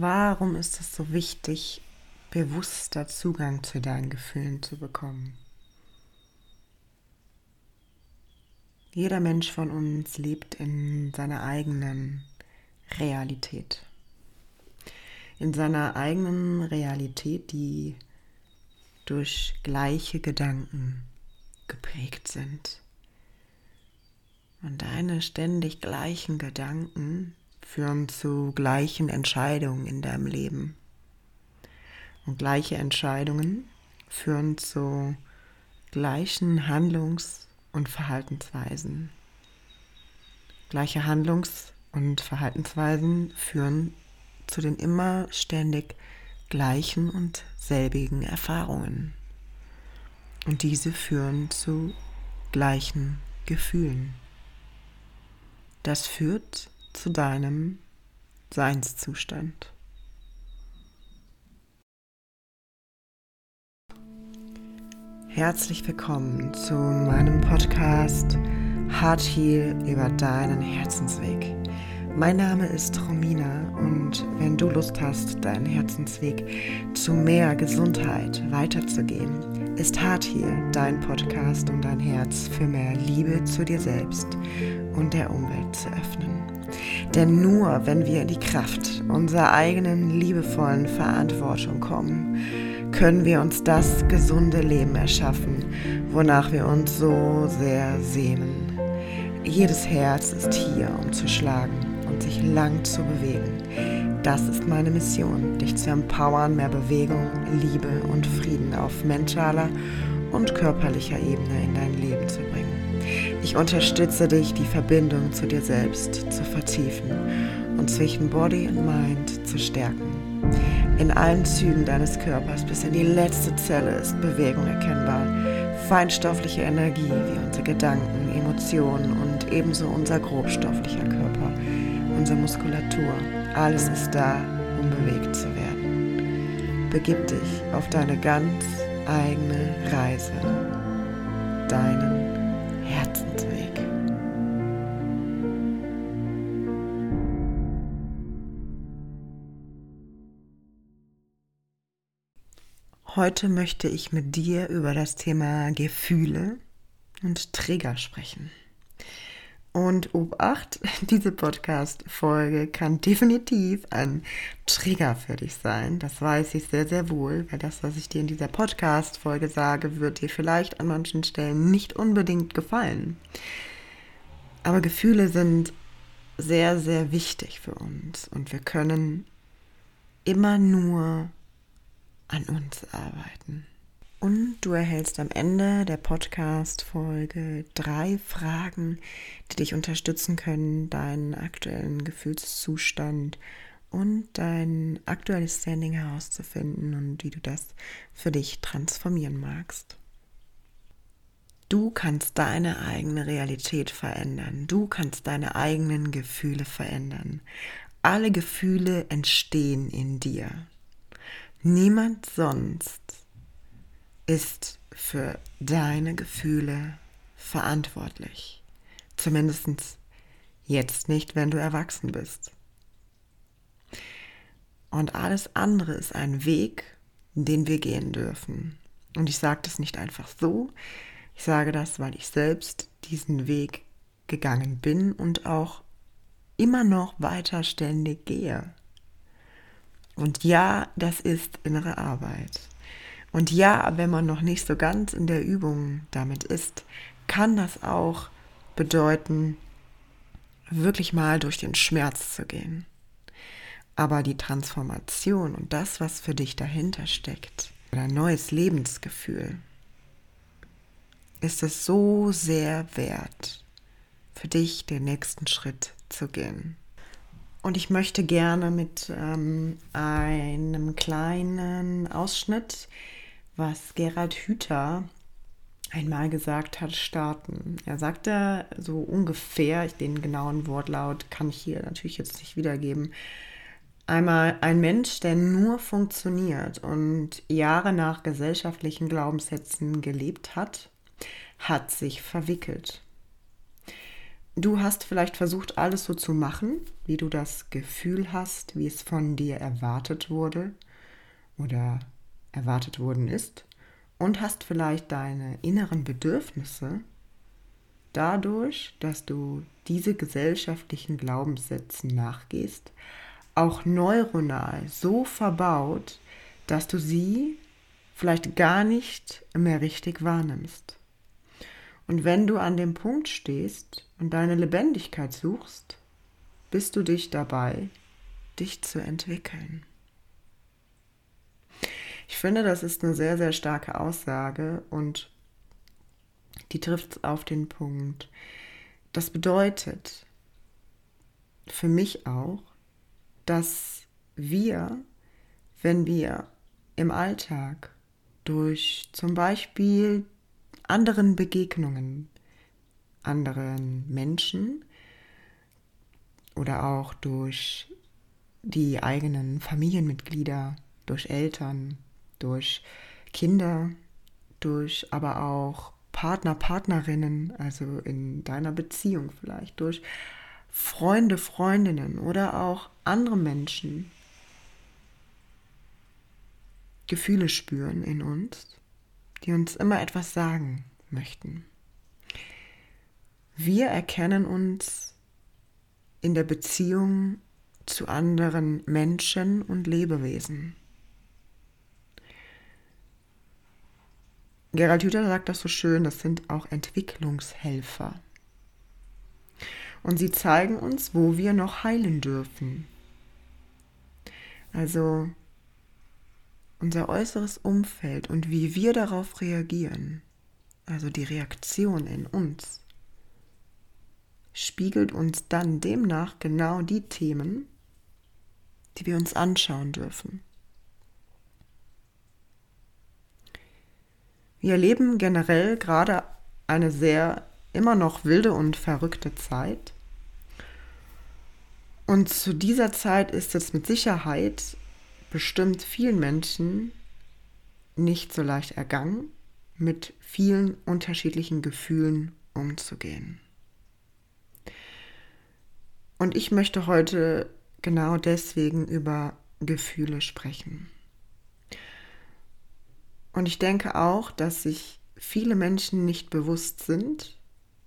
Warum ist es so wichtig, bewusster Zugang zu deinen Gefühlen zu bekommen? Jeder Mensch von uns lebt in seiner eigenen Realität. In seiner eigenen Realität, die durch gleiche Gedanken geprägt sind. Und deine ständig gleichen Gedanken führen zu gleichen Entscheidungen in deinem Leben. Und gleiche Entscheidungen führen zu gleichen Handlungs- und Verhaltensweisen. Gleiche Handlungs- und Verhaltensweisen führen zu den immer ständig gleichen und selbigen Erfahrungen. Und diese führen zu gleichen Gefühlen. Das führt zu deinem Seinszustand. Herzlich willkommen zu meinem Podcast Heart Heal über deinen Herzensweg. Mein Name ist Romina und wenn du Lust hast, deinen Herzensweg zu mehr Gesundheit weiterzugehen, ist Heart Heal dein Podcast, um dein Herz für mehr Liebe zu dir selbst und der Umwelt zu öffnen. Denn nur wenn wir in die Kraft unserer eigenen liebevollen Verantwortung kommen, können wir uns das gesunde Leben erschaffen, wonach wir uns so sehr sehnen. Jedes Herz ist hier, um zu schlagen und sich lang zu bewegen. Das ist meine Mission, dich zu empowern, mehr Bewegung, Liebe und Frieden auf mentaler und körperlicher Ebene in dein Leben zu bringen. Ich unterstütze dich, die Verbindung zu dir selbst zu vertiefen und zwischen Body und Mind zu stärken. In allen Zügen deines Körpers bis in die letzte Zelle ist Bewegung erkennbar. Feinstoffliche Energie wie unsere Gedanken, Emotionen und ebenso unser grobstofflicher Körper, unsere Muskulatur. Alles ist da, um bewegt zu werden. Begib dich auf deine ganz eigene Reise, deinen Heute möchte ich mit dir über das Thema Gefühle und Trigger sprechen. Und Obacht, diese Podcast-Folge kann definitiv ein Trigger für dich sein. Das weiß ich sehr, sehr wohl, weil das, was ich dir in dieser Podcast-Folge sage, wird dir vielleicht an manchen Stellen nicht unbedingt gefallen. Aber Gefühle sind sehr, sehr wichtig für uns und wir können immer nur an uns arbeiten. Und du erhältst am Ende der Podcast-Folge drei Fragen, die dich unterstützen können, deinen aktuellen Gefühlszustand und dein aktuelles Standing herauszufinden und wie du das für dich transformieren magst. Du kannst deine eigene Realität verändern. Du kannst deine eigenen Gefühle verändern. Alle Gefühle entstehen in dir. Niemand sonst ist für deine Gefühle verantwortlich. Zumindest jetzt nicht, wenn du erwachsen bist. Und alles andere ist ein Weg, den wir gehen dürfen. Und ich sage das nicht einfach so. Ich sage das, weil ich selbst diesen Weg gegangen bin und auch immer noch weiter ständig gehe. Und ja, das ist innere Arbeit. Und ja, wenn man noch nicht so ganz in der Übung damit ist, kann das auch bedeuten, wirklich mal durch den Schmerz zu gehen. Aber die Transformation und das, was für dich dahinter steckt, ein neues Lebensgefühl, ist es so sehr wert, für dich den nächsten Schritt zu gehen. Und ich möchte gerne mit ähm, einem kleinen Ausschnitt, was Gerald Hüther einmal gesagt hat, starten. Er sagte so ungefähr, den genauen Wortlaut kann ich hier natürlich jetzt nicht wiedergeben, einmal ein Mensch, der nur funktioniert und Jahre nach gesellschaftlichen Glaubenssätzen gelebt hat, hat sich verwickelt. Du hast vielleicht versucht, alles so zu machen, wie du das Gefühl hast, wie es von dir erwartet wurde oder erwartet worden ist und hast vielleicht deine inneren Bedürfnisse dadurch, dass du diese gesellschaftlichen Glaubenssätzen nachgehst, auch neuronal so verbaut, dass du sie vielleicht gar nicht mehr richtig wahrnimmst. Und wenn du an dem Punkt stehst und deine Lebendigkeit suchst, bist du dich dabei, dich zu entwickeln. Ich finde, das ist eine sehr, sehr starke Aussage und die trifft auf den Punkt. Das bedeutet für mich auch, dass wir, wenn wir im Alltag durch zum Beispiel anderen Begegnungen, anderen Menschen oder auch durch die eigenen Familienmitglieder, durch Eltern, durch Kinder, durch aber auch Partner, Partnerinnen, also in deiner Beziehung vielleicht, durch Freunde, Freundinnen oder auch andere Menschen Gefühle spüren in uns, die uns immer etwas sagen möchten. Wir erkennen uns in der Beziehung zu anderen Menschen und Lebewesen. Gerald Hüther sagt das so schön, das sind auch Entwicklungshelfer. Und sie zeigen uns, wo wir noch heilen dürfen. Also unser äußeres Umfeld und wie wir darauf reagieren, also die Reaktion in uns, spiegelt uns dann demnach genau die Themen, die wir uns anschauen dürfen. Wir erleben generell gerade eine sehr immer noch wilde und verrückte Zeit. Und zu dieser Zeit ist es mit Sicherheit bestimmt vielen Menschen nicht so leicht ergangen, mit vielen unterschiedlichen Gefühlen umzugehen. Und ich möchte heute genau deswegen über Gefühle sprechen. Und ich denke auch, dass sich viele Menschen nicht bewusst sind,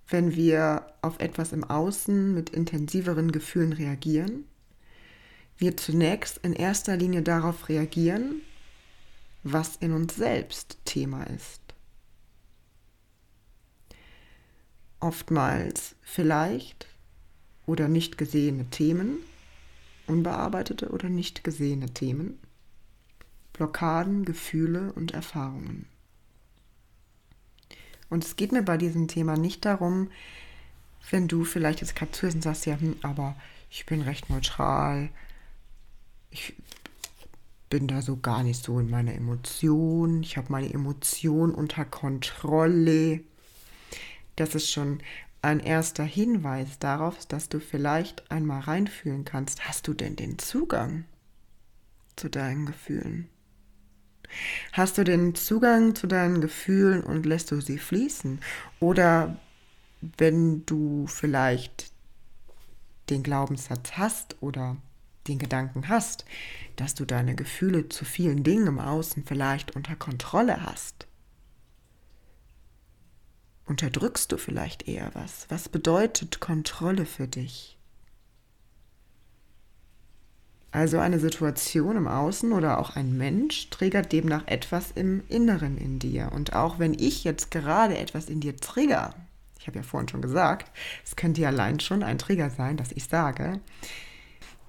wenn wir auf etwas im Außen mit intensiveren Gefühlen reagieren, wir zunächst in erster Linie darauf reagieren, was in uns selbst Thema ist. Oftmals vielleicht oder nicht gesehene Themen, unbearbeitete oder nicht gesehene Themen, Blockaden, Gefühle und Erfahrungen. Und es geht mir bei diesem Thema nicht darum, wenn du vielleicht jetzt gerade zuhörst und sagst, ja, hm, aber ich bin recht neutral, ich bin da so gar nicht so in meiner Emotion, ich habe meine Emotion unter Kontrolle. Das ist schon ein erster Hinweis darauf, dass du vielleicht einmal reinfühlen kannst. Hast du denn den Zugang zu deinen Gefühlen? Hast du den Zugang zu deinen Gefühlen und lässt du sie fließen? Oder wenn du vielleicht den Glaubenssatz hast oder den Gedanken hast, dass du deine Gefühle zu vielen Dingen im Außen vielleicht unter Kontrolle hast, unterdrückst du vielleicht eher was? Was bedeutet Kontrolle für dich? Also eine Situation im Außen oder auch ein Mensch triggert demnach etwas im Inneren in dir. Und auch wenn ich jetzt gerade etwas in dir trigger, ich habe ja vorhin schon gesagt, es könnte ja allein schon ein Trigger sein, dass ich sage,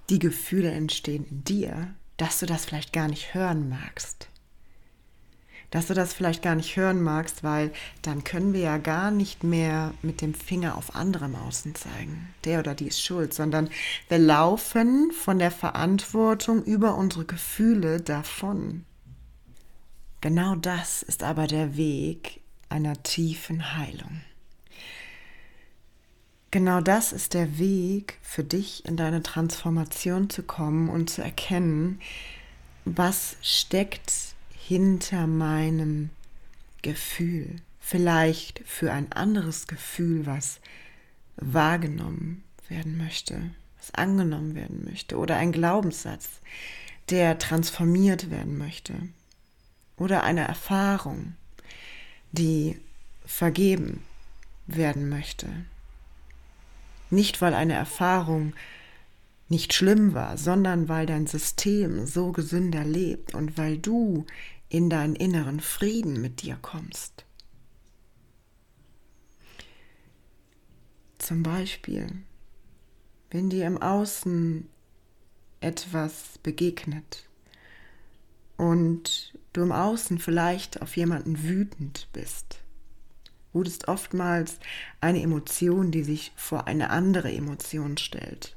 die Gefühle entstehen in dir, dass du das vielleicht gar nicht hören magst dass du das vielleicht gar nicht hören magst, weil dann können wir ja gar nicht mehr mit dem Finger auf andere Außen zeigen. Der oder die ist schuld, sondern wir laufen von der Verantwortung über unsere Gefühle davon. Genau das ist aber der Weg einer tiefen Heilung. Genau das ist der Weg für dich in deine Transformation zu kommen und zu erkennen, was steckt hinter meinem Gefühl, vielleicht für ein anderes Gefühl, was wahrgenommen werden möchte, was angenommen werden möchte oder ein Glaubenssatz, der transformiert werden möchte oder eine Erfahrung, die vergeben werden möchte. Nicht weil eine Erfahrung nicht schlimm war, sondern weil dein System so gesünder lebt und weil du in deinen inneren Frieden mit dir kommst. Zum Beispiel, wenn dir im Außen etwas begegnet und du im Außen vielleicht auf jemanden wütend bist. Wut ist oftmals eine Emotion, die sich vor eine andere Emotion stellt.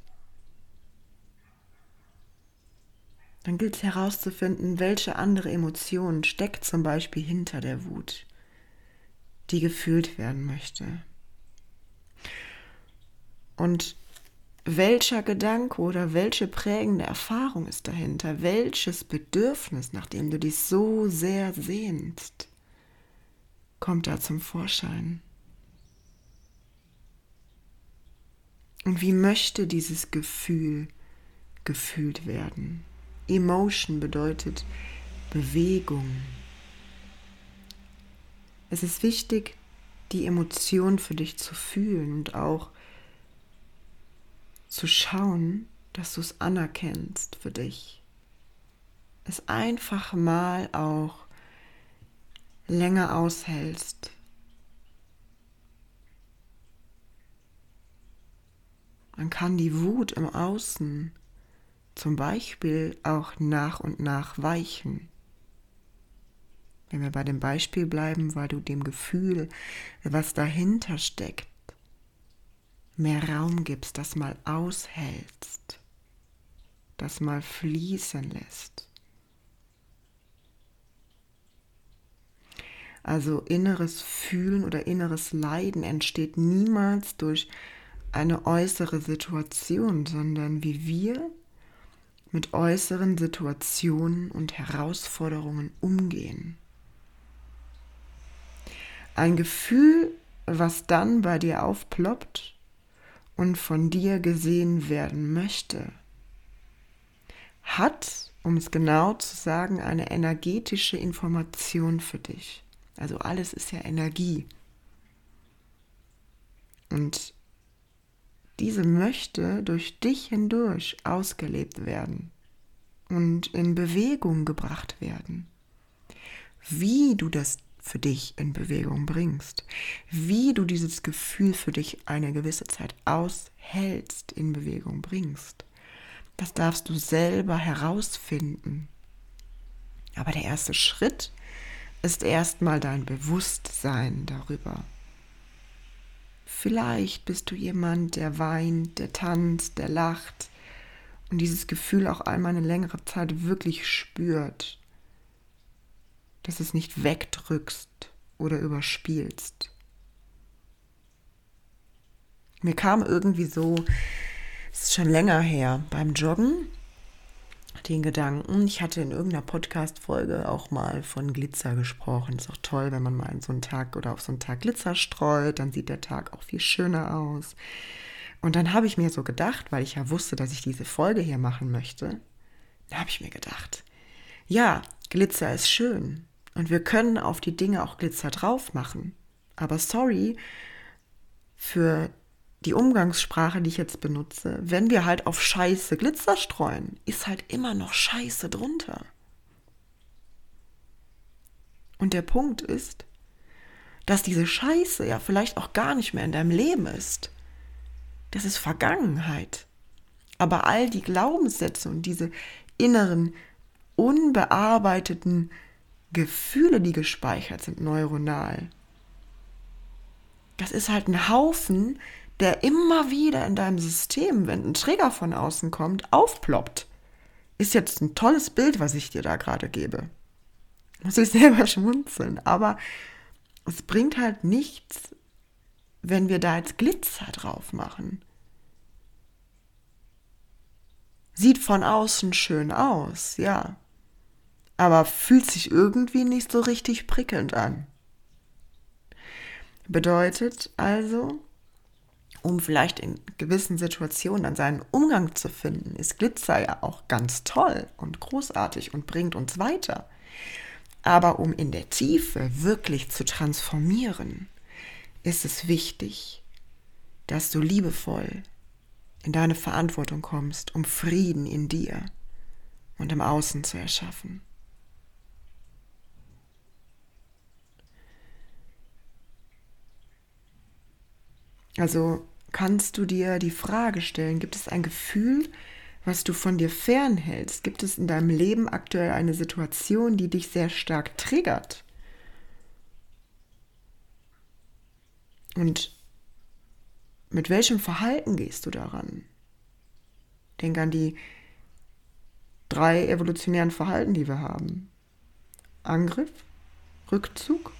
Dann gilt es herauszufinden, welche andere Emotion steckt zum Beispiel hinter der Wut, die gefühlt werden möchte. Und welcher Gedanke oder welche prägende Erfahrung ist dahinter? Welches Bedürfnis, nach dem du dich so sehr sehnst, kommt da zum Vorschein? Und wie möchte dieses Gefühl gefühlt werden? Emotion bedeutet Bewegung. Es ist wichtig, die Emotion für dich zu fühlen und auch zu schauen, dass du es anerkennst für dich. Es einfach mal auch länger aushältst. Man kann die Wut im Außen zum Beispiel auch nach und nach weichen. Wenn wir bei dem Beispiel bleiben, weil du dem Gefühl, was dahinter steckt, mehr Raum gibst, das mal aushältst, das mal fließen lässt. Also inneres Fühlen oder inneres Leiden entsteht niemals durch eine äußere Situation, sondern wie wir mit äußeren Situationen und Herausforderungen umgehen. Ein Gefühl, was dann bei dir aufploppt und von dir gesehen werden möchte, hat, um es genau zu sagen, eine energetische Information für dich. Also alles ist ja Energie. Und diese möchte durch dich hindurch ausgelebt werden und in Bewegung gebracht werden. Wie du das für dich in Bewegung bringst, wie du dieses Gefühl für dich eine gewisse Zeit aushältst, in Bewegung bringst, das darfst du selber herausfinden. Aber der erste Schritt ist erstmal dein Bewusstsein darüber. Vielleicht bist du jemand, der weint, der tanzt, der lacht und dieses Gefühl auch einmal eine längere Zeit wirklich spürt, dass es nicht wegdrückst oder überspielst. Mir kam irgendwie so, es ist schon länger her, beim Joggen den Gedanken. Ich hatte in irgendeiner Podcast-Folge auch mal von Glitzer gesprochen. Ist auch toll, wenn man mal in so einen Tag oder auf so einen Tag Glitzer streut, dann sieht der Tag auch viel schöner aus. Und dann habe ich mir so gedacht, weil ich ja wusste, dass ich diese Folge hier machen möchte, da habe ich mir gedacht, ja, Glitzer ist schön und wir können auf die Dinge auch Glitzer drauf machen. Aber sorry für die Umgangssprache, die ich jetzt benutze, wenn wir halt auf Scheiße Glitzer streuen, ist halt immer noch Scheiße drunter. Und der Punkt ist, dass diese Scheiße ja vielleicht auch gar nicht mehr in deinem Leben ist. Das ist Vergangenheit. Aber all die Glaubenssätze und diese inneren, unbearbeiteten Gefühle, die gespeichert sind neuronal, das ist halt ein Haufen, der immer wieder in deinem System, wenn ein Trigger von außen kommt, aufploppt. Ist jetzt ein tolles Bild, was ich dir da gerade gebe. Muss ich selber schmunzeln. Aber es bringt halt nichts, wenn wir da jetzt Glitzer drauf machen. Sieht von außen schön aus, ja. Aber fühlt sich irgendwie nicht so richtig prickelnd an. Bedeutet also, um vielleicht in gewissen Situationen dann seinen Umgang zu finden, ist Glitzer ja auch ganz toll und großartig und bringt uns weiter. Aber um in der Tiefe wirklich zu transformieren, ist es wichtig, dass du liebevoll in deine Verantwortung kommst, um Frieden in dir und im Außen zu erschaffen. Also kannst du dir die Frage stellen, gibt es ein Gefühl, was du von dir fernhältst? Gibt es in deinem Leben aktuell eine Situation, die dich sehr stark triggert? Und mit welchem Verhalten gehst du daran? Denk an die drei evolutionären Verhalten, die wir haben. Angriff, Rückzug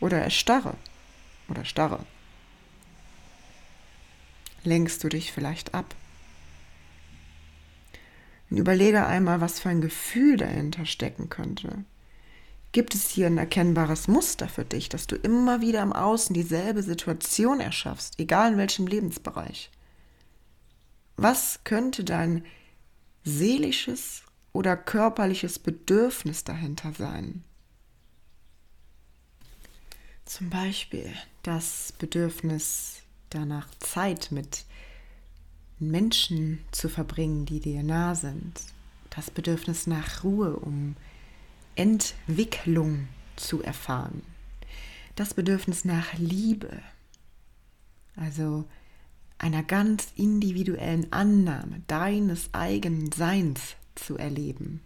oder Erstarre oder Starre lenkst du dich vielleicht ab. Und überlege einmal, was für ein Gefühl dahinter stecken könnte. Gibt es hier ein erkennbares Muster für dich, dass du immer wieder im Außen dieselbe Situation erschaffst, egal in welchem Lebensbereich? Was könnte dein seelisches oder körperliches Bedürfnis dahinter sein? Zum Beispiel das Bedürfnis danach Zeit mit Menschen zu verbringen, die dir nah sind. Das Bedürfnis nach Ruhe, um Entwicklung zu erfahren. Das Bedürfnis nach Liebe, also einer ganz individuellen Annahme deines eigenen Seins zu erleben.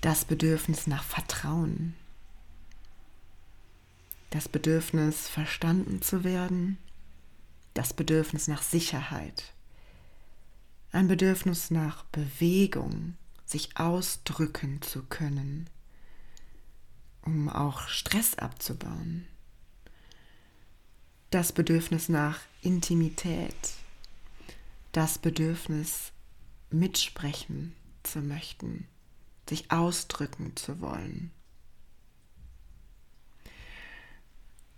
Das Bedürfnis nach Vertrauen, das Bedürfnis verstanden zu werden, das Bedürfnis nach Sicherheit, ein Bedürfnis nach Bewegung, sich ausdrücken zu können, um auch Stress abzubauen, das Bedürfnis nach Intimität, das Bedürfnis mitsprechen zu möchten, sich ausdrücken zu wollen.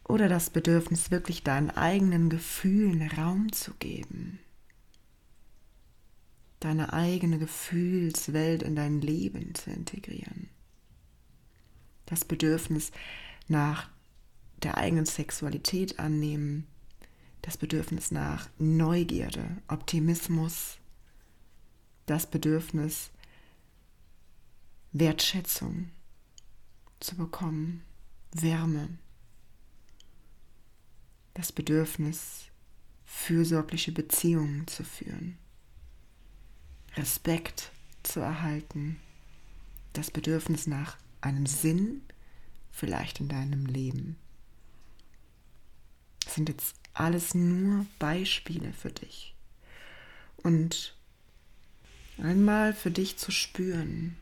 Oder das Bedürfnis, wirklich deinen eigenen Gefühlen Raum zu geben. Deine eigene Gefühlswelt in dein Leben zu integrieren. Das Bedürfnis nach der eigenen Sexualität annehmen. Das Bedürfnis nach Neugierde, Optimismus. Das Bedürfnis Wertschätzung zu bekommen, Wärme das Bedürfnis, fürsorgliche Beziehungen zu führen, Respekt zu erhalten, das Bedürfnis nach einem Sinn vielleicht in deinem Leben. Das sind jetzt alles nur Beispiele für dich. Und einmal für dich zu spüren,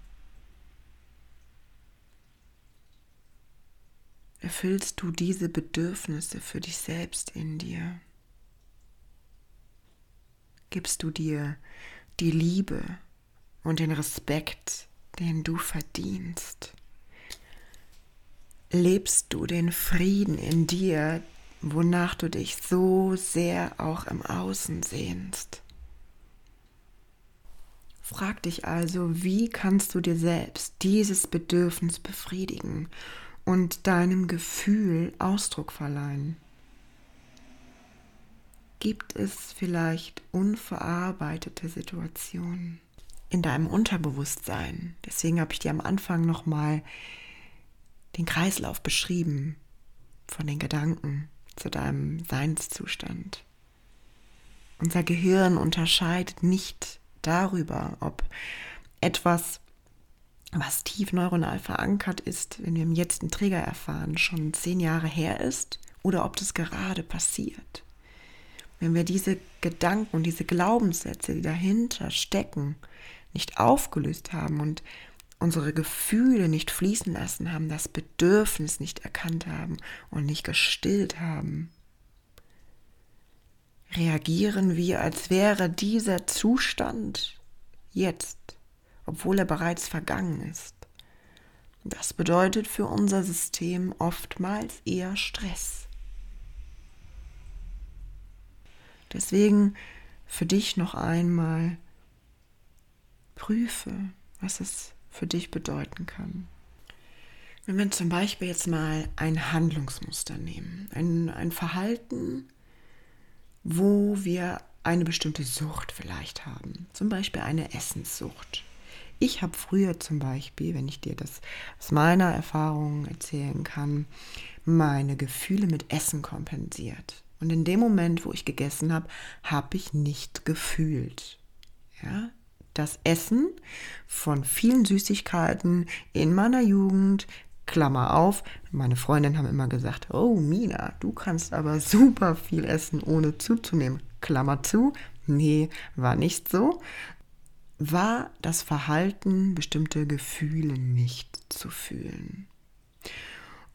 erfüllst du diese Bedürfnisse für dich selbst in dir? Gibst du dir die Liebe und den Respekt, den du verdienst? Lebst du den Frieden in dir, wonach du dich so sehr auch im Außen sehnst? Frag dich also, wie kannst du dir selbst dieses Bedürfnis befriedigen und deinem Gefühl Ausdruck verleihen? Gibt es vielleicht unverarbeitete Situationen in deinem Unterbewusstsein? Deswegen habe ich dir am Anfang nochmal den Kreislauf beschrieben von den Gedanken zu deinem Seinszustand. Unser Gehirn unterscheidet nicht darüber, ob etwas was tief neuronal verankert ist, wenn wir im Jetzt Trigger erfahren, schon zehn Jahre her ist oder ob das gerade passiert. Wenn wir diese Gedanken und diese Glaubenssätze, die dahinter stecken, nicht aufgelöst haben und unsere Gefühle nicht fließen lassen haben, das Bedürfnis nicht erkannt haben und nicht gestillt haben, reagieren wir, als wäre dieser Zustand jetzt obwohl er bereits vergangen ist. Das bedeutet für unser System oftmals eher Stress. Deswegen für dich noch einmal prüfe, was es für dich bedeuten kann. Wenn wir zum Beispiel jetzt mal ein Handlungsmuster nehmen, ein, ein Verhalten, wo wir eine bestimmte Sucht vielleicht haben, zum Beispiel eine Essenssucht. Ich habe früher zum Beispiel, wenn ich dir das aus meiner Erfahrung erzählen kann, meine Gefühle mit Essen kompensiert. Und in dem Moment, wo ich gegessen habe, habe ich nicht gefühlt. Ja, das Essen von vielen Süßigkeiten in meiner Jugend, Klammer auf, meine Freundinnen haben immer gesagt, oh Mina, du kannst aber super viel essen, ohne zuzunehmen. Klammer zu, nee, war nicht so, war das Verhalten, bestimmte Gefühle nicht zu fühlen.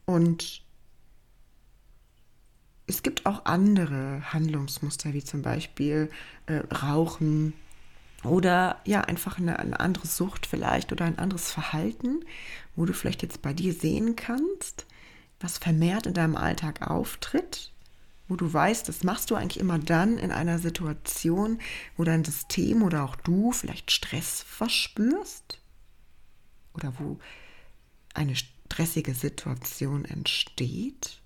Und es gibt auch andere Handlungsmuster, wie zum Beispiel äh, Rauchen oder ja, einfach eine, eine andere Sucht vielleicht oder ein anderes Verhalten, wo du vielleicht jetzt bei dir sehen kannst, was vermehrt in deinem Alltag auftritt, wo du weißt, das machst du eigentlich immer dann in einer Situation, wo dein System oder auch du vielleicht Stress verspürst oder wo eine stressige Situation entsteht.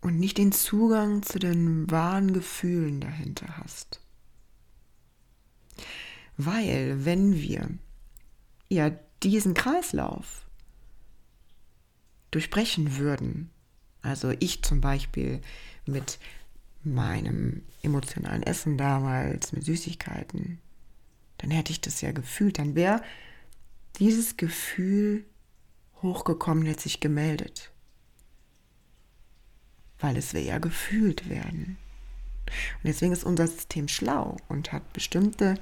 und nicht den Zugang zu den wahren Gefühlen dahinter hast. Weil wenn wir ja diesen Kreislauf durchbrechen würden, also ich zum Beispiel mit meinem emotionalen Essen damals, mit Süßigkeiten, dann hätte ich das ja gefühlt, dann wäre dieses Gefühl hochgekommen, hätte sich gemeldet weil es will ja gefühlt werden. Und deswegen ist unser System schlau und hat bestimmte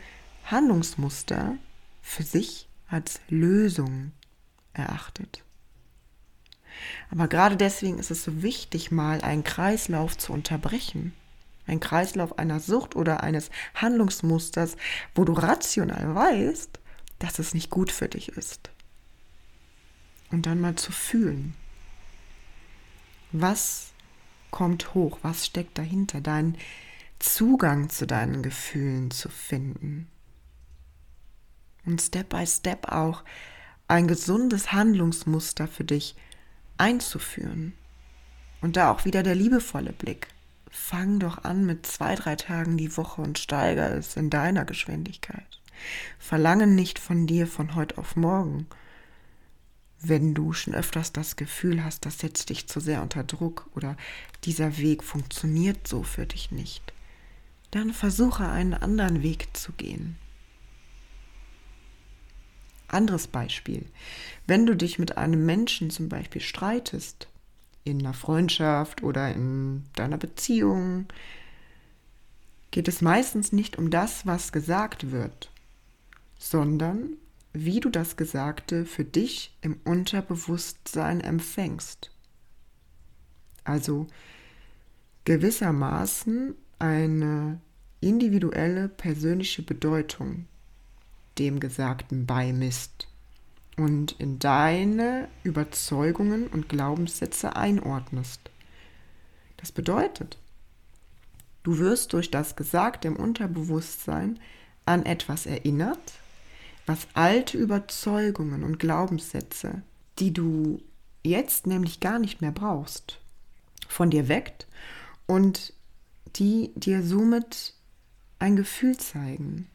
Handlungsmuster für sich als Lösung erachtet. Aber gerade deswegen ist es so wichtig, mal einen Kreislauf zu unterbrechen. Ein Kreislauf einer Sucht oder eines Handlungsmusters, wo du rational weißt, dass es nicht gut für dich ist. Und dann mal zu fühlen, was kommt hoch? Was steckt dahinter? Deinen Zugang zu deinen Gefühlen zu finden. Und Step by Step auch ein gesundes Handlungsmuster für dich einzuführen. Und da auch wieder der liebevolle Blick. Fang doch an mit zwei, drei Tagen die Woche und steiger es in deiner Geschwindigkeit. Verlange nicht von dir von heute auf morgen, wenn du schon öfters das Gefühl hast, das setzt dich zu sehr unter Druck oder dieser Weg funktioniert so für dich nicht, dann versuche einen anderen Weg zu gehen. Anderes Beispiel. Wenn du dich mit einem Menschen zum Beispiel streitest, in einer Freundschaft oder in deiner Beziehung, geht es meistens nicht um das, was gesagt wird, sondern wie du das Gesagte für dich im Unterbewusstsein empfängst. Also gewissermaßen eine individuelle persönliche Bedeutung dem Gesagten beimisst und in deine Überzeugungen und Glaubenssätze einordnest. Das bedeutet, du wirst durch das Gesagte im Unterbewusstsein an etwas erinnert, was alte Überzeugungen und Glaubenssätze, die du jetzt nämlich gar nicht mehr brauchst, von dir weckt und die dir somit ein Gefühl zeigen.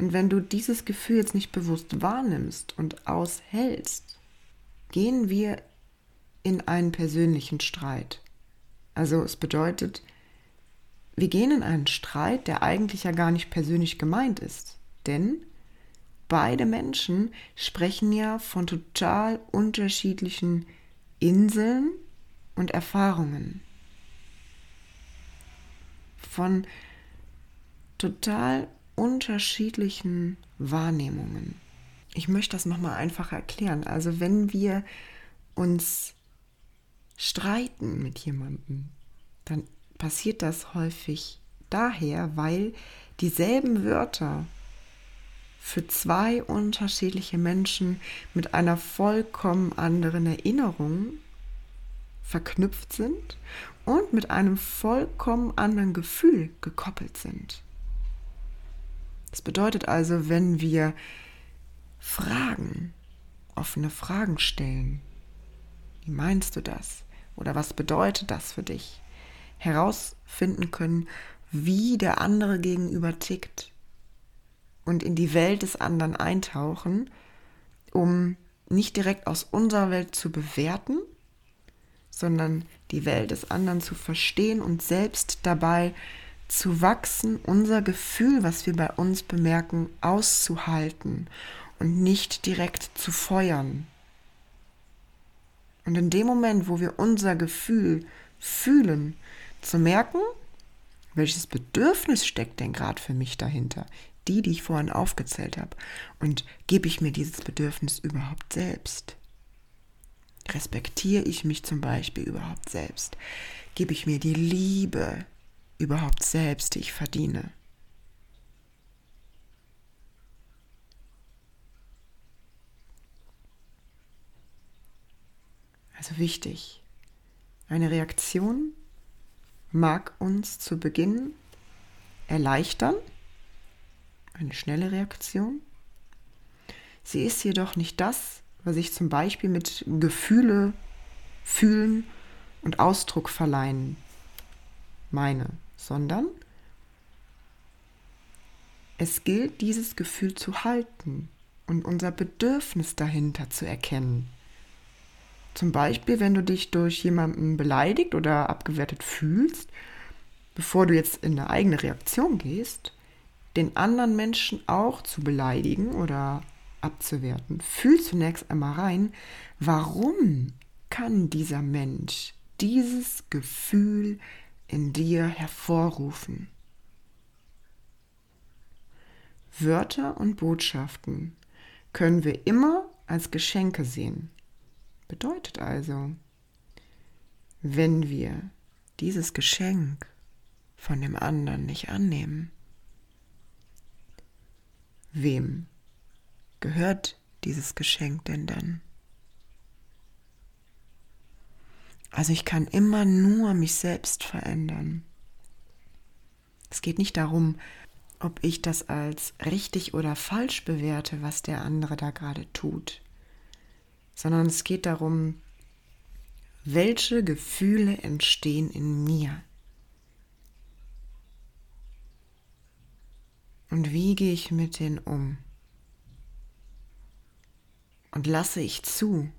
Und wenn du dieses Gefühl jetzt nicht bewusst wahrnimmst und aushältst, gehen wir in einen persönlichen Streit. Also es bedeutet, wir gehen in einen Streit, der eigentlich ja gar nicht persönlich gemeint ist. Denn beide Menschen sprechen ja von total unterschiedlichen Inseln und Erfahrungen. Von total unterschiedlichen Wahrnehmungen. Ich möchte das nochmal einfach erklären. Also wenn wir uns streiten mit jemandem, dann passiert das häufig daher, weil dieselben Wörter für zwei unterschiedliche Menschen mit einer vollkommen anderen Erinnerung verknüpft sind und mit einem vollkommen anderen Gefühl gekoppelt sind. Das bedeutet also, wenn wir Fragen, offene Fragen stellen, wie meinst du das? Oder was bedeutet das für dich? Herausfinden können, wie der andere gegenüber tickt und in die Welt des anderen eintauchen, um nicht direkt aus unserer Welt zu bewerten, sondern die Welt des anderen zu verstehen und selbst dabei zu wachsen, unser Gefühl, was wir bei uns bemerken, auszuhalten und nicht direkt zu feuern. Und in dem Moment, wo wir unser Gefühl fühlen, zu merken, welches Bedürfnis steckt denn gerade für mich dahinter? Die, die ich vorhin aufgezählt habe. Und gebe ich mir dieses Bedürfnis überhaupt selbst? Respektiere ich mich zum Beispiel überhaupt selbst? Gebe ich mir die Liebe überhaupt selbst, ich verdiene? Also wichtig, eine Reaktion mag uns zu Beginn erleichtern, eine schnelle Reaktion. Sie ist jedoch nicht das, was ich zum Beispiel mit Gefühle, Fühlen und Ausdruck verleihen meine, sondern es gilt, dieses Gefühl zu halten und unser Bedürfnis dahinter zu erkennen. Zum Beispiel, wenn du dich durch jemanden beleidigt oder abgewertet fühlst, bevor du jetzt in eine eigene Reaktion gehst, den anderen Menschen auch zu beleidigen oder abzuwerten. Fühl zunächst einmal rein, warum kann dieser Mensch dieses Gefühl in dir hervorrufen? Wörter und Botschaften können wir immer als Geschenke sehen. Bedeutet also, wenn wir dieses Geschenk von dem anderen nicht annehmen, wem gehört dieses Geschenk denn dann? Also ich kann immer nur mich selbst verändern. Es geht nicht darum, ob ich das als richtig oder falsch bewerte, was der andere da gerade tut sondern es geht darum, welche Gefühle entstehen in mir. Und wie gehe ich mit denen um? Und lasse ich zu,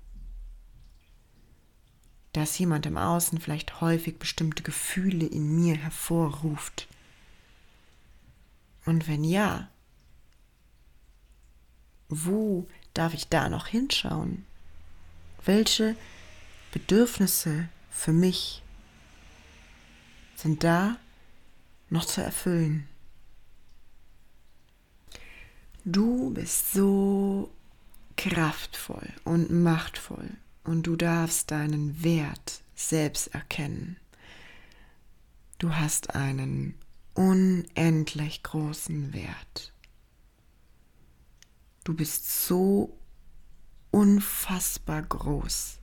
dass jemand im Außen vielleicht häufig bestimmte Gefühle in mir hervorruft? Und wenn ja, wo darf ich da noch hinschauen? Welche Bedürfnisse für mich sind da noch zu erfüllen? Du bist so kraftvoll und machtvoll und du darfst deinen Wert selbst erkennen. Du hast einen unendlich großen Wert. Du bist so unfassbar groß.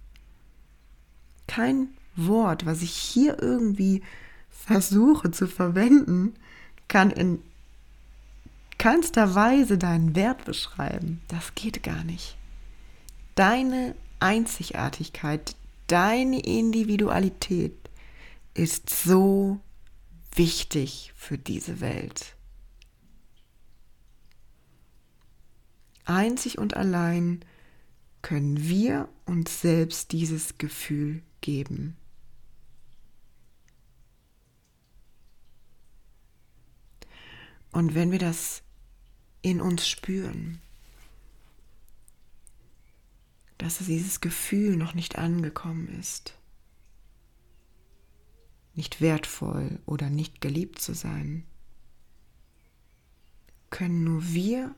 Kein Wort, was ich hier irgendwie versuche zu verwenden, kann in keinster Weise deinen Wert beschreiben. Das geht gar nicht. Deine Einzigartigkeit, deine Individualität ist so wichtig für diese Welt. Einzig und allein können wir uns selbst dieses Gefühl geben. Und wenn wir das in uns spüren, dass dieses Gefühl noch nicht angekommen ist, nicht wertvoll oder nicht geliebt zu sein, können nur wir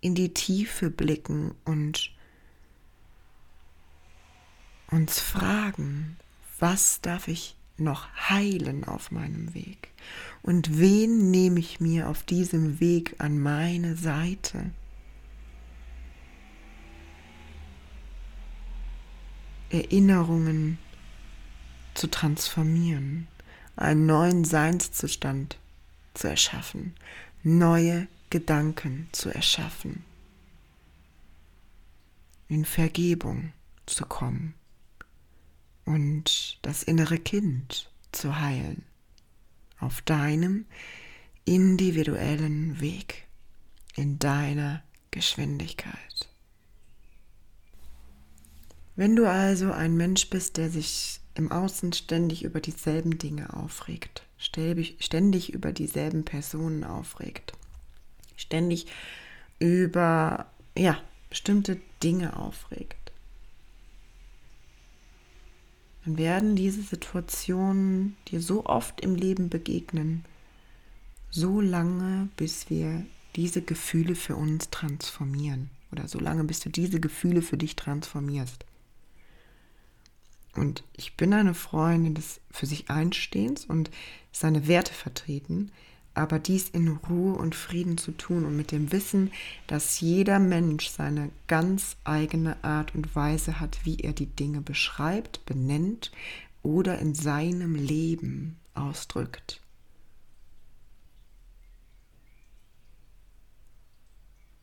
in die Tiefe blicken und uns fragen, was darf ich noch heilen auf meinem Weg? Und wen nehme ich mir auf diesem Weg an meine Seite? Erinnerungen, zu transformieren, einen neuen Seinszustand zu erschaffen, neue Gedanken zu erschaffen, in Vergebung zu kommen und das innere Kind zu heilen auf deinem individuellen Weg, in deiner Geschwindigkeit. Wenn du also ein Mensch bist, der sich im Außen ständig über dieselben Dinge aufregt, ständig über dieselben Personen aufregt, ständig über ja, bestimmte Dinge aufregt, dann werden diese Situationen dir so oft im Leben begegnen, so lange, bis wir diese Gefühle für uns transformieren oder so lange, bis du diese Gefühle für dich transformierst. Und ich bin eine Freundin des für sich Einstehens und seine Werte vertreten, aber dies in Ruhe und Frieden zu tun und mit dem Wissen, dass jeder Mensch seine ganz eigene Art und Weise hat, wie er die Dinge beschreibt, benennt oder in seinem Leben ausdrückt.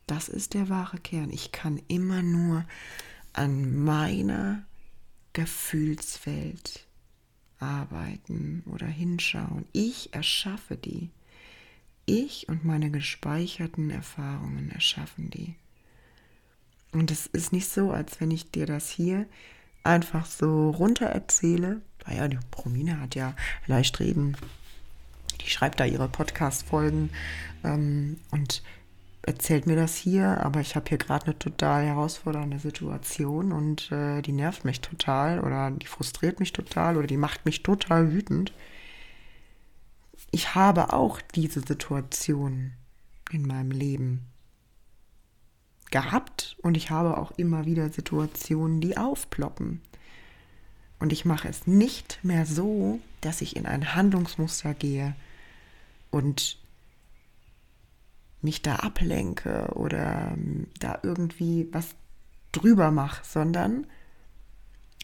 Das ist der wahre Kern. Ich kann immer nur an meiner Gefühlswelt arbeiten oder hinschauen. Ich erschaffe die. Ich und meine gespeicherten Erfahrungen erschaffen die. Und es ist nicht so, als wenn ich dir das hier einfach so runter erzähle. Naja, die Promina hat ja leicht reden. Die schreibt da ihre Podcast-Folgen ähm, und erzählt mir das hier, aber ich habe hier gerade eine total herausfordernde Situation und äh, die nervt mich total oder die frustriert mich total oder die macht mich total wütend ich habe auch diese Situation in meinem Leben gehabt und ich habe auch immer wieder Situationen, die aufploppen. Und ich mache es nicht mehr so, dass ich in ein Handlungsmuster gehe und mich da ablenke oder da irgendwie was drüber mache, sondern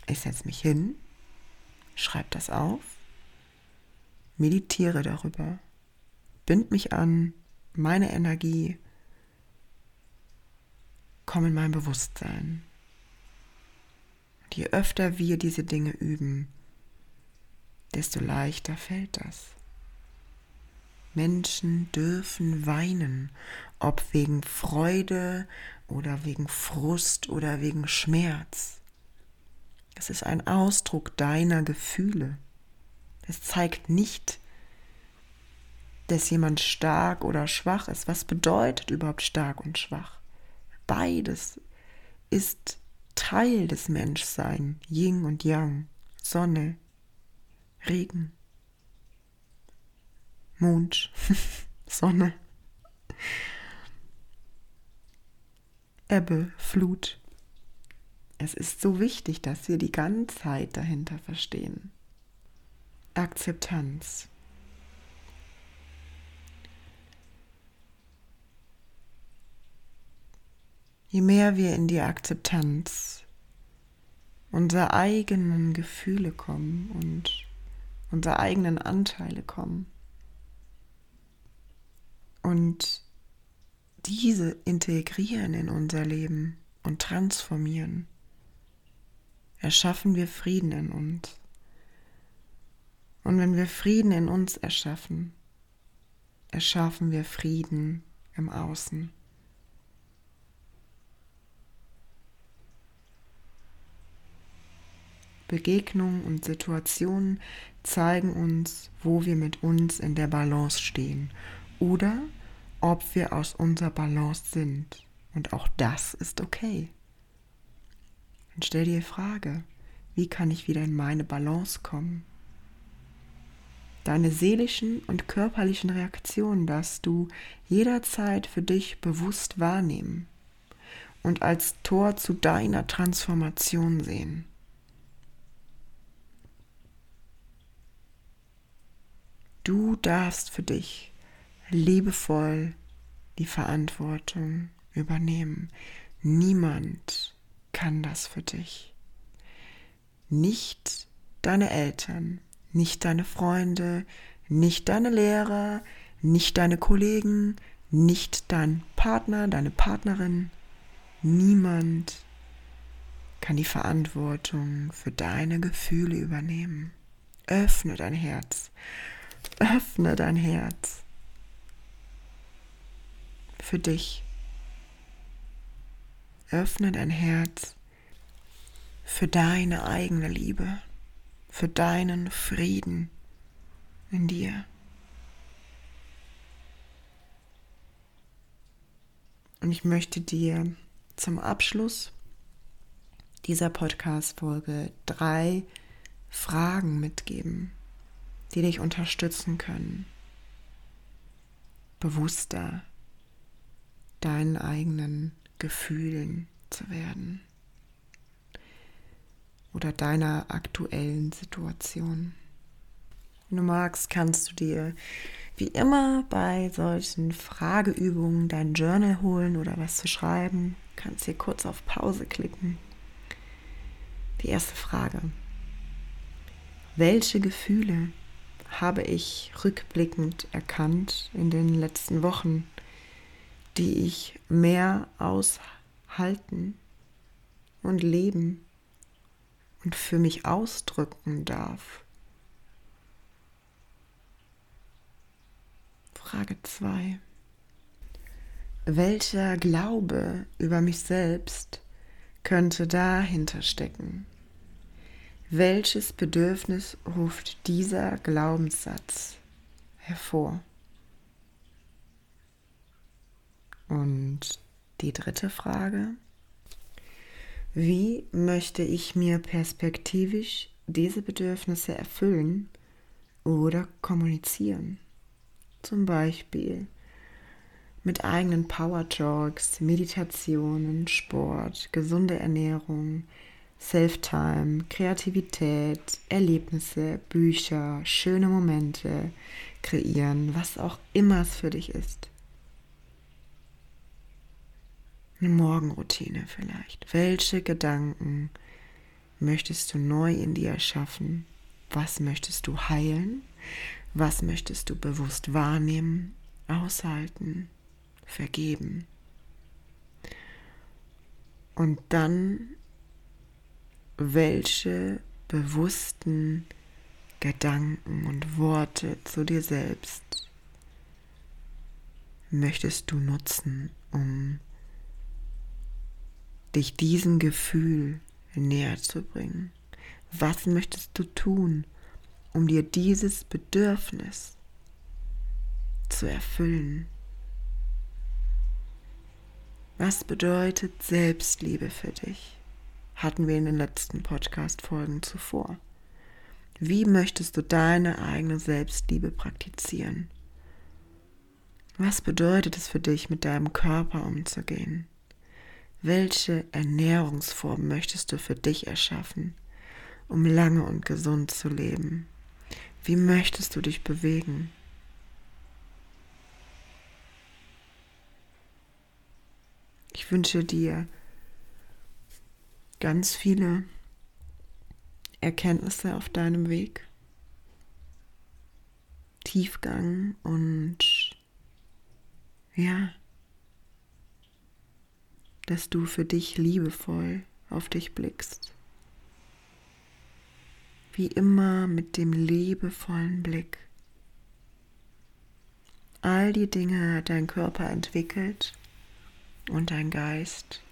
ich setze mich hin, schreibe das auf meditiere darüber, bind mich an meine Energie, komm in mein Bewusstsein. Je öfter wir diese Dinge üben, desto leichter fällt das. Menschen dürfen weinen, ob wegen Freude oder wegen Frust oder wegen Schmerz. Es ist ein Ausdruck deiner Gefühle. Es zeigt nicht, dass jemand stark oder schwach ist. Was bedeutet überhaupt stark und schwach? Beides ist Teil des Menschseins, Yin und Yang, Sonne, Regen, Mond, Sonne, Ebbe, Flut. Es ist so wichtig, dass wir die Ganzheit dahinter verstehen. Akzeptanz. Je mehr wir in die Akzeptanz unserer eigenen Gefühle kommen und unserer eigenen Anteile kommen und diese integrieren in unser Leben und transformieren, erschaffen wir Frieden in uns. Und wenn wir Frieden in uns erschaffen, erschaffen wir Frieden im Außen. Begegnungen und Situationen zeigen uns, wo wir mit uns in der Balance stehen oder ob wir aus unserer Balance sind. Und auch das ist okay. Dann stell dir die Frage, wie kann ich wieder in meine Balance kommen? Deine seelischen und körperlichen Reaktionen darfst du jederzeit für dich bewusst wahrnehmen und als Tor zu deiner Transformation sehen. Du darfst für dich liebevoll die Verantwortung übernehmen. Niemand kann das für dich. Nicht deine Eltern, nicht deine Freunde, nicht deine Lehrer, nicht deine Kollegen, nicht dein Partner, deine Partnerin. Niemand kann die Verantwortung für deine Gefühle übernehmen. Öffne dein Herz. Öffne dein Herz. Für dich. Öffne dein Herz für deine eigene Liebe, für deinen Frieden in dir. Und ich möchte dir zum Abschluss dieser Podcast-Folge drei Fragen mitgeben, die dich unterstützen können, bewusster deinen eigenen Gefühlen zu werden oder deiner aktuellen Situation. Wenn du magst, kannst du dir wie immer bei solchen Frageübungen dein Journal holen oder was zu schreiben. Du kannst hier kurz auf Pause klicken. Die erste Frage. Welche Gefühle habe ich rückblickend erkannt in den letzten Wochen, die ich mehr aushalten und leben und für mich ausdrücken darf. Frage 2. Welcher Glaube über mich selbst könnte dahinter stecken? Welches Bedürfnis ruft dieser Glaubenssatz hervor? Und die dritte Frage. Wie möchte ich mir perspektivisch diese Bedürfnisse erfüllen oder kommunizieren? Zum Beispiel mit eigenen Power Talks, Meditationen, Sport, gesunde Ernährung, Self-Time, Kreativität, Erlebnisse, Bücher, schöne Momente kreieren, was auch immer es für dich ist. Eine Morgenroutine vielleicht. Welche Gedanken möchtest du neu in dir erschaffen? Was möchtest du heilen? Was möchtest du bewusst wahrnehmen, aushalten, vergeben? Und dann, welche bewussten Gedanken und Worte zu dir selbst möchtest du nutzen, um dich diesem Gefühl näher zu bringen? Was möchtest du tun, um dir dieses Bedürfnis zu erfüllen? Was bedeutet Selbstliebe für dich? Hatten wir in den letzten Podcast-Folgen zuvor. Wie möchtest du deine eigene Selbstliebe praktizieren? Was bedeutet es für dich, mit deinem Körper umzugehen? Welche Ernährungsform möchtest du für dich erschaffen, um lange und gesund zu leben? Wie möchtest du dich bewegen? Ich wünsche dir ganz viele Erkenntnisse auf deinem Weg, Tiefgang und ja, dass du für dich liebevoll auf dich blickst. Wie immer mit dem liebevollen Blick. All die Dinge hat dein Körper entwickelt und dein Geist,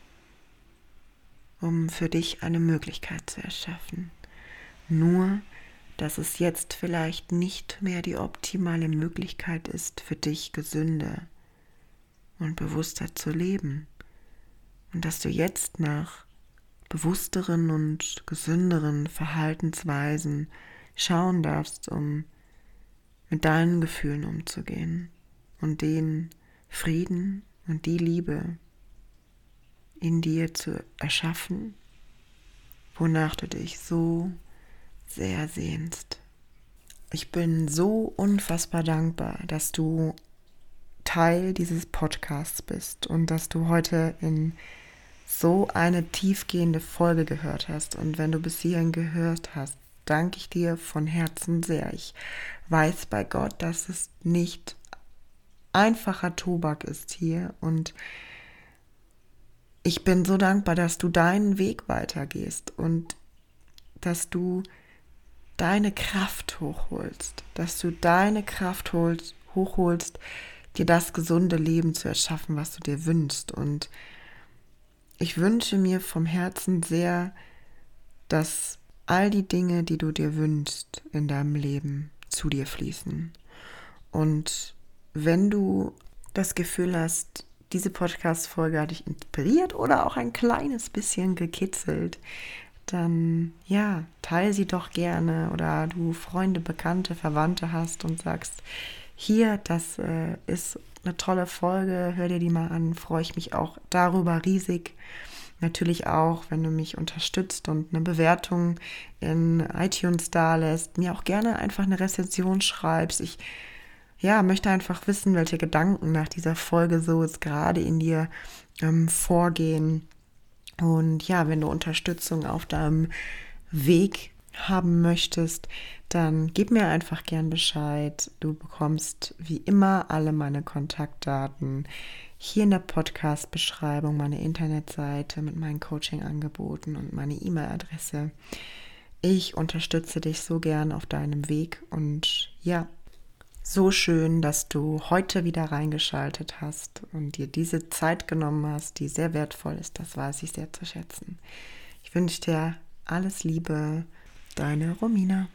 um für dich eine Möglichkeit zu erschaffen. Nur, dass es jetzt vielleicht nicht mehr die optimale Möglichkeit ist, für dich gesünder und bewusster zu leben und dass du jetzt nach bewussteren und gesünderen Verhaltensweisen schauen darfst, um mit deinen Gefühlen umzugehen und den Frieden und die Liebe in dir zu erschaffen, wonach du dich so sehr sehnst. Ich bin so unfassbar dankbar, dass du Teil dieses Podcasts bist und dass du heute in so eine tiefgehende Folge gehört hast und wenn du bis hierhin gehört hast, danke ich dir von Herzen sehr. Ich weiß bei Gott, dass es nicht einfacher Tobak ist hier und ich bin so dankbar, dass du deinen Weg weitergehst und dass du deine Kraft hochholst, dass du deine Kraft holst, hochholst, dir das gesunde Leben zu erschaffen, was du dir wünschst. Und ich wünsche mir vom Herzen sehr, dass all die Dinge, die du dir wünschst in deinem Leben, zu dir fließen. Und wenn du das Gefühl hast, diese Podcast-Folge hat dich inspiriert oder auch ein kleines bisschen gekitzelt, dann ja, teile sie doch gerne oder du Freunde, Bekannte, Verwandte hast und sagst, hier, das äh, ist eine tolle Folge, hör dir die mal an, freue ich mich auch darüber riesig. Natürlich auch, wenn du mich unterstützt und eine Bewertung in iTunes da lässt, mir auch gerne einfach eine Rezension schreibst. Ich ja, möchte einfach wissen, welche Gedanken nach dieser Folge so jetzt gerade in dir ähm, vorgehen. Und ja, wenn du Unterstützung auf deinem Weg haben möchtest, dann gib mir einfach gern Bescheid. Du bekommst wie immer alle meine Kontaktdaten hier in der Podcast-Beschreibung, meine Internetseite mit meinen Coaching-Angeboten und meine E-Mail-Adresse. Ich unterstütze dich so gern auf deinem Weg und ja, so schön, dass du heute wieder reingeschaltet hast und dir diese Zeit genommen hast, die sehr wertvoll ist. Das weiß ich sehr zu schätzen. Ich wünsche dir alles Liebe, deine Romina.